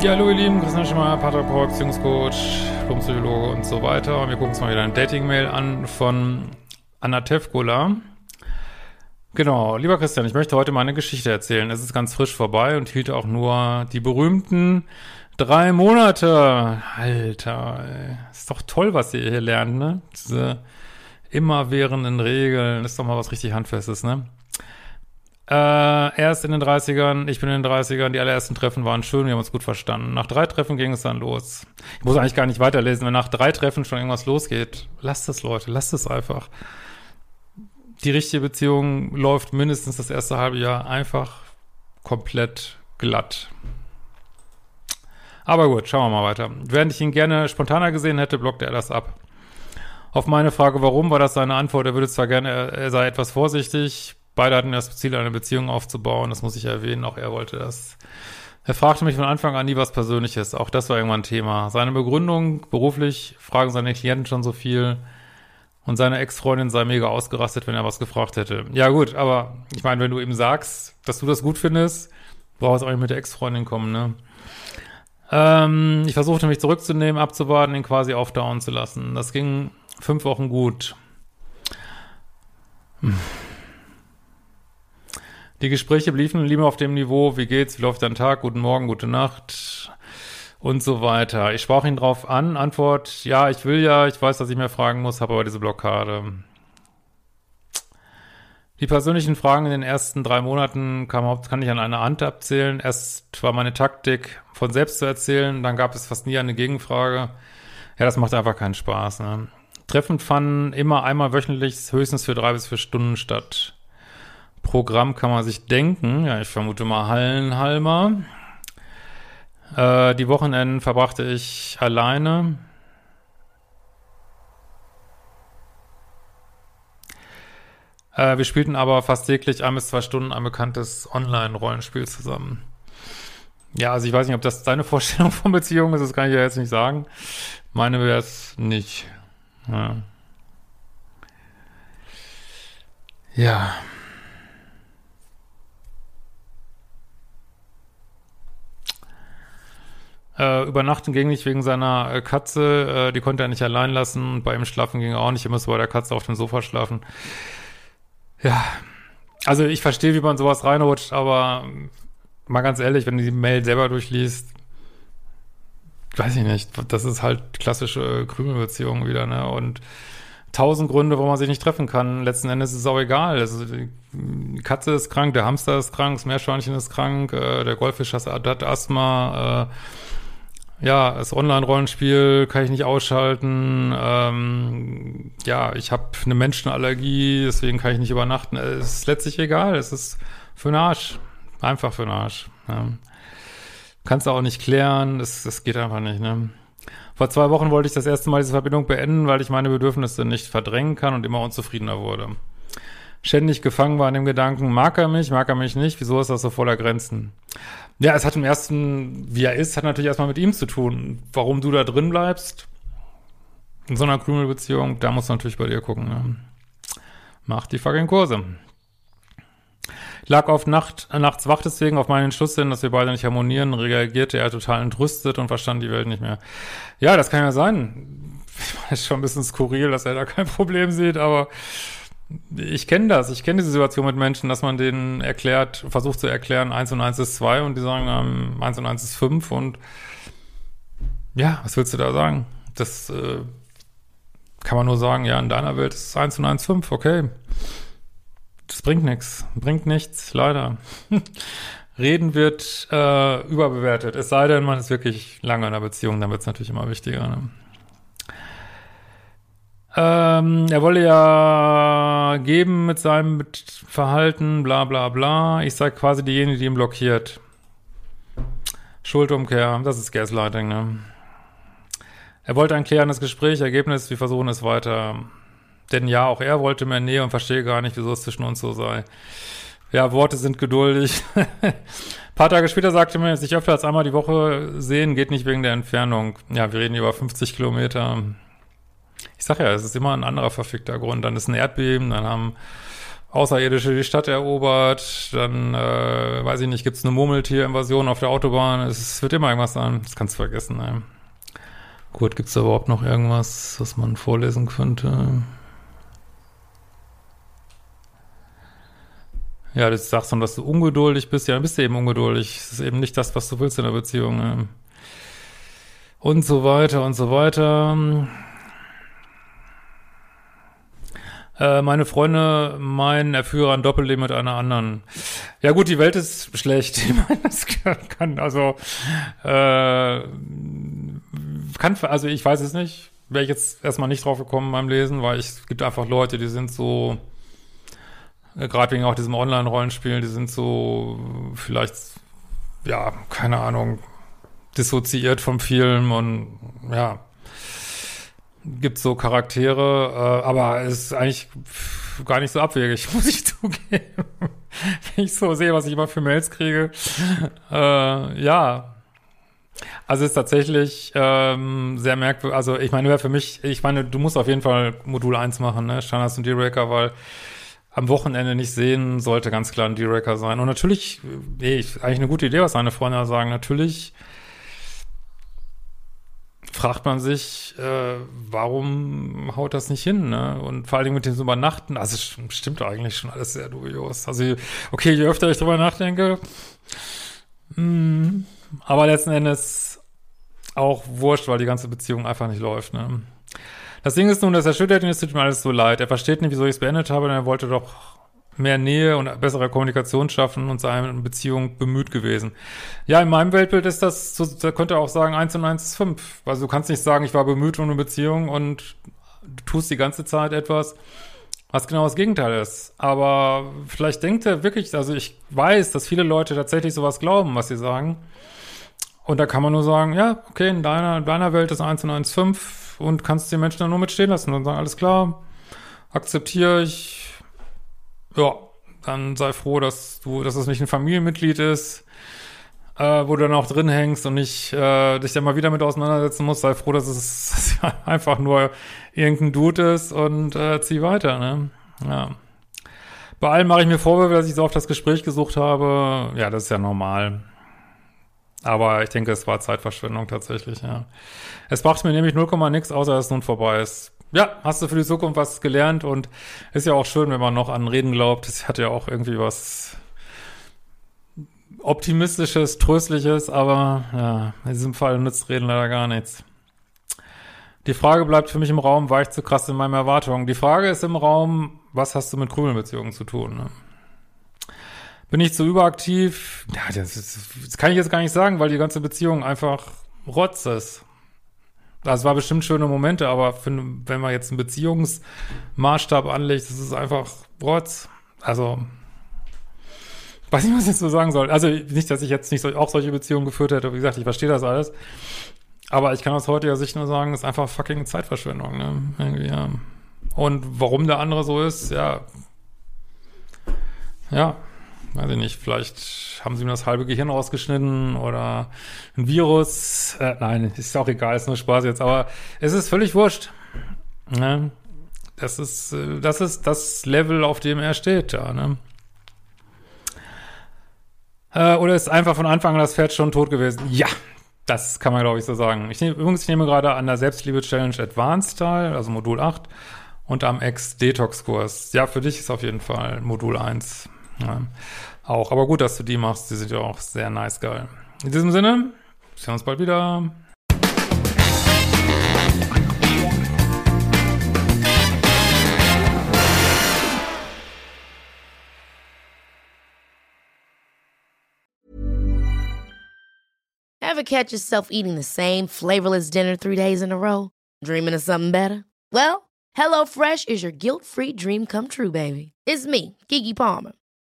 Ja, hallo ihr Lieben, Christian Schemmer, Paartherapeut, Beziehungscoach, Diplompsychologe und so weiter. Und wir gucken uns mal wieder ein Dating-Mail an von Anna Tevkola. Genau, lieber Christian, ich möchte heute meine Geschichte erzählen. Es ist ganz frisch vorbei und hielt auch nur die berühmten drei Monate. Alter, ey. ist doch toll, was ihr hier lernt, ne? Diese immerwährenden Regeln, ist doch mal was richtig Handfestes, ne? Äh, er ist in den 30ern, ich bin in den 30ern, die allerersten Treffen waren schön, wir haben uns gut verstanden. Nach drei Treffen ging es dann los. Ich muss eigentlich gar nicht weiterlesen, wenn nach drei Treffen schon irgendwas losgeht. Lasst es, Leute, lasst es einfach. Die richtige Beziehung läuft mindestens das erste halbe Jahr einfach komplett glatt. Aber gut, schauen wir mal weiter. Während ich ihn gerne spontaner gesehen hätte, blockte er das ab. Auf meine Frage, warum, war das seine Antwort. Er würde zwar gerne, er, er sei etwas vorsichtig, Beide hatten das Ziel, eine Beziehung aufzubauen. Das muss ich erwähnen. Auch er wollte das. Er fragte mich von Anfang an nie was Persönliches. Auch das war irgendwann Thema. Seine Begründung, beruflich, fragen seine Klienten schon so viel. Und seine Ex-Freundin sei mega ausgerastet, wenn er was gefragt hätte. Ja gut, aber ich meine, wenn du ihm sagst, dass du das gut findest, brauchst du auch nicht mit der Ex-Freundin kommen, ne? Ähm, ich versuchte mich zurückzunehmen, abzuwarten, ihn quasi aufdauen zu lassen. Das ging fünf Wochen gut. Hm. Die Gespräche liefen lieber auf dem Niveau, wie geht's, wie läuft dein Tag, guten Morgen, gute Nacht und so weiter. Ich sprach ihn drauf an, Antwort, ja, ich will ja, ich weiß, dass ich mehr fragen muss, habe aber diese Blockade. Die persönlichen Fragen in den ersten drei Monaten kam, kann ich an einer Hand abzählen. Erst war meine Taktik, von selbst zu erzählen, dann gab es fast nie eine Gegenfrage. Ja, das macht einfach keinen Spaß. Ne? Treffen fanden immer einmal wöchentlich, höchstens für drei bis vier Stunden statt. Programm kann man sich denken. Ja, ich vermute mal Hallenhalmer. Äh, die Wochenenden verbrachte ich alleine. Äh, wir spielten aber fast täglich ein bis zwei Stunden ein bekanntes Online-Rollenspiel zusammen. Ja, also ich weiß nicht, ob das deine Vorstellung von Beziehung ist, das kann ich ja jetzt nicht sagen. Meine wäre es nicht. Ja. ja. Äh, übernachten ging nicht wegen seiner äh, Katze. Äh, die konnte er nicht allein lassen. Bei ihm schlafen ging er auch nicht. Er musste bei der Katze auf dem Sofa schlafen. Ja. Also ich verstehe, wie man sowas reinrutscht, aber mal ganz ehrlich, wenn du die Mail selber durchliest, weiß ich nicht, das ist halt klassische Krümelbeziehung wieder, ne? Und tausend Gründe, warum man sich nicht treffen kann. Letzten Endes ist es auch egal. Also die Katze ist krank, der Hamster ist krank, das Meerschweinchen ist krank, äh, der Goldfisch hat Asthma, äh, ja, das Online-Rollenspiel kann ich nicht ausschalten. Ähm, ja, ich habe eine Menschenallergie, deswegen kann ich nicht übernachten. Es ist letztlich egal. Es ist für den Arsch. Einfach für den Arsch. Ja. Kannst du auch nicht klären. Das, das geht einfach nicht, ne? Vor zwei Wochen wollte ich das erste Mal diese Verbindung beenden, weil ich meine Bedürfnisse nicht verdrängen kann und immer unzufriedener wurde. Ständig gefangen war in dem Gedanken, mag er mich, mag er mich nicht, wieso ist das so voller Grenzen? Ja, es hat im ersten, wie er ist, hat natürlich erstmal mit ihm zu tun. Warum du da drin bleibst, in so einer Krümelbeziehung, da musst du natürlich bei dir gucken. Ne? Mach die fucking Kurse. Ich lag auf Nacht, nachts wach deswegen auf meinen Entschluss hin, dass wir beide nicht harmonieren, reagierte er total entrüstet und verstand die Welt nicht mehr. Ja, das kann ja sein. Ist schon ein bisschen skurril, dass er da kein Problem sieht, aber ich kenne das. Ich kenne diese Situation mit Menschen, dass man denen erklärt, versucht zu erklären, 1 und 1 ist 2 und die sagen, ähm, 1 und 1 ist 5 und ja, was willst du da sagen? Das äh, kann man nur sagen, ja, in deiner Welt ist 1 und 1 5, okay. Das bringt nichts. Bringt nichts, leider. Reden wird äh, überbewertet. Es sei denn, man ist wirklich lange in einer Beziehung, dann wird es natürlich immer wichtiger. Ne? Ähm, er wolle ja geben mit seinem Verhalten, bla bla bla. Ich sei quasi diejenige, die ihn blockiert. Schuldumkehr, das ist Gaslighting, ne? Er wollte ein klärendes Gespräch, Ergebnis, wir versuchen es weiter. Denn ja, auch er wollte mehr Nähe und verstehe gar nicht, wieso es zwischen uns so sei. Ja, Worte sind geduldig. Ein paar Tage später sagte mir, sich öfter als einmal die Woche sehen, geht nicht wegen der Entfernung. Ja, wir reden über 50 Kilometer. Sag ja, es ist immer ein anderer verfickter Grund. Dann ist ein Erdbeben, dann haben Außerirdische die Stadt erobert, dann, äh, weiß ich nicht, gibt's eine Murmeltier-Invasion auf der Autobahn. Es wird immer irgendwas sein. Das kannst du vergessen, ey. Gut, gibt's da überhaupt noch irgendwas, was man vorlesen könnte? Ja, du sagst dann, dass du ungeduldig bist. Ja, dann bist du eben ungeduldig. Das ist eben nicht das, was du willst in der Beziehung. Ne? Und so weiter und so weiter. Äh, meine Freunde meinen, er führe ein Doppelleben mit einer anderen. Ja gut, die Welt ist schlecht. Ich meine, das kann, also, äh, kann, also ich weiß es nicht. Wäre ich jetzt erstmal nicht drauf gekommen beim Lesen, weil ich, es gibt einfach Leute, die sind so, äh, gerade wegen auch diesem Online-Rollenspiel, die sind so vielleicht, ja, keine Ahnung, dissoziiert vom Film und ja, gibt so Charaktere, äh, aber es ist eigentlich gar nicht so abwegig, muss ich zugeben. Wenn ich so sehe, was ich immer für Mails kriege. Äh, ja. Also es ist tatsächlich ähm, sehr merkwürdig. Also ich meine, für mich, ich meine, du musst auf jeden Fall Modul 1 machen, ne? Standards und D-Raker, weil am Wochenende nicht sehen, sollte ganz klar ein D-Racker sein. Und natürlich, nee, eigentlich eine gute Idee, was seine Freunde sagen. Natürlich fragt man sich, äh, warum haut das nicht hin, ne? Und vor allem mit dem Übernachten, also stimmt eigentlich schon alles sehr dubios. Also, okay, je öfter ich drüber nachdenke, mh, hm, aber letzten Endes auch wurscht, weil die ganze Beziehung einfach nicht läuft, ne? Das Ding ist nun, das erschüttert ihn, es tut mir alles so leid. Er versteht nicht, wieso ich es beendet habe, denn er wollte doch mehr Nähe und bessere Kommunikation schaffen und seine Beziehung bemüht gewesen. Ja, in meinem Weltbild ist das, so, da könnte auch sagen, eins und eins ist fünf. Also du kannst nicht sagen, ich war bemüht um eine Beziehung und du tust die ganze Zeit etwas, was genau das Gegenteil ist. Aber vielleicht denkt er wirklich, also ich weiß, dass viele Leute tatsächlich sowas glauben, was sie sagen. Und da kann man nur sagen, ja, okay, in deiner, in deiner Welt ist eins und eins fünf und kannst den Menschen dann nur mitstehen lassen und sagen, alles klar, akzeptiere ich, ja, dann sei froh, dass du, dass es nicht ein Familienmitglied ist, äh, wo du dann auch drin hängst und nicht äh, dich dann mal wieder mit auseinandersetzen musst, sei froh, dass es einfach nur irgendein Dude ist und äh, zieh weiter, ne? Ja. Bei allem mache ich mir Vorwürfe, dass ich so oft das Gespräch gesucht habe. Ja, das ist ja normal. Aber ich denke, es war Zeitverschwendung tatsächlich, ja. Es brachte mir nämlich 0, nix, außer dass es nun vorbei ist. Ja, hast du für die Zukunft was gelernt und ist ja auch schön, wenn man noch an Reden glaubt. Es hat ja auch irgendwie was Optimistisches, Tröstliches, aber ja, in diesem Fall nützt Reden leider gar nichts. Die Frage bleibt für mich im Raum, war ich zu krass in meinen Erwartungen? Die Frage ist im Raum, was hast du mit Krümelbeziehungen zu tun? Ne? Bin ich zu überaktiv? Ja, das, ist, das kann ich jetzt gar nicht sagen, weil die ganze Beziehung einfach Rotz ist. Das war bestimmt schöne Momente, aber für, wenn man jetzt einen Beziehungsmaßstab anlegt, das ist einfach Rotz. Also, weiß nicht, was ich jetzt so sagen soll. Also, nicht, dass ich jetzt nicht so, auch solche Beziehungen geführt hätte. Wie gesagt, ich verstehe das alles. Aber ich kann aus heutiger Sicht nur sagen, es ist einfach fucking Zeitverschwendung, ne? Irgendwie, ja. Und warum der andere so ist, ja. Ja, weiß ich nicht, vielleicht haben sie mir das halbe Gehirn rausgeschnitten oder ein Virus. Äh, nein, ist auch egal, ist nur Spaß jetzt, aber es ist völlig wurscht. Ne? Das ist, äh, das ist das Level, auf dem er steht, ja, ne? Äh, oder ist einfach von Anfang an das Pferd schon tot gewesen? Ja, das kann man, glaube ich, so sagen. Ich nehme, übrigens, ich nehme gerade an der Selbstliebe-Challenge Advanced teil, also Modul 8, und am Ex-Detox-Kurs. Ja, für dich ist auf jeden Fall Modul 1. Ja, auch. Aber gut, dass du die machst. Die sind ja auch sehr nice geil. In diesem Sinne, sehen wir uns bald wieder. Ever catch yourself eating the same flavorless dinner three days in a row? Dreaming of something better? Well, HelloFresh is your guilt-free dream come true, baby. It's me, Kiki Palmer.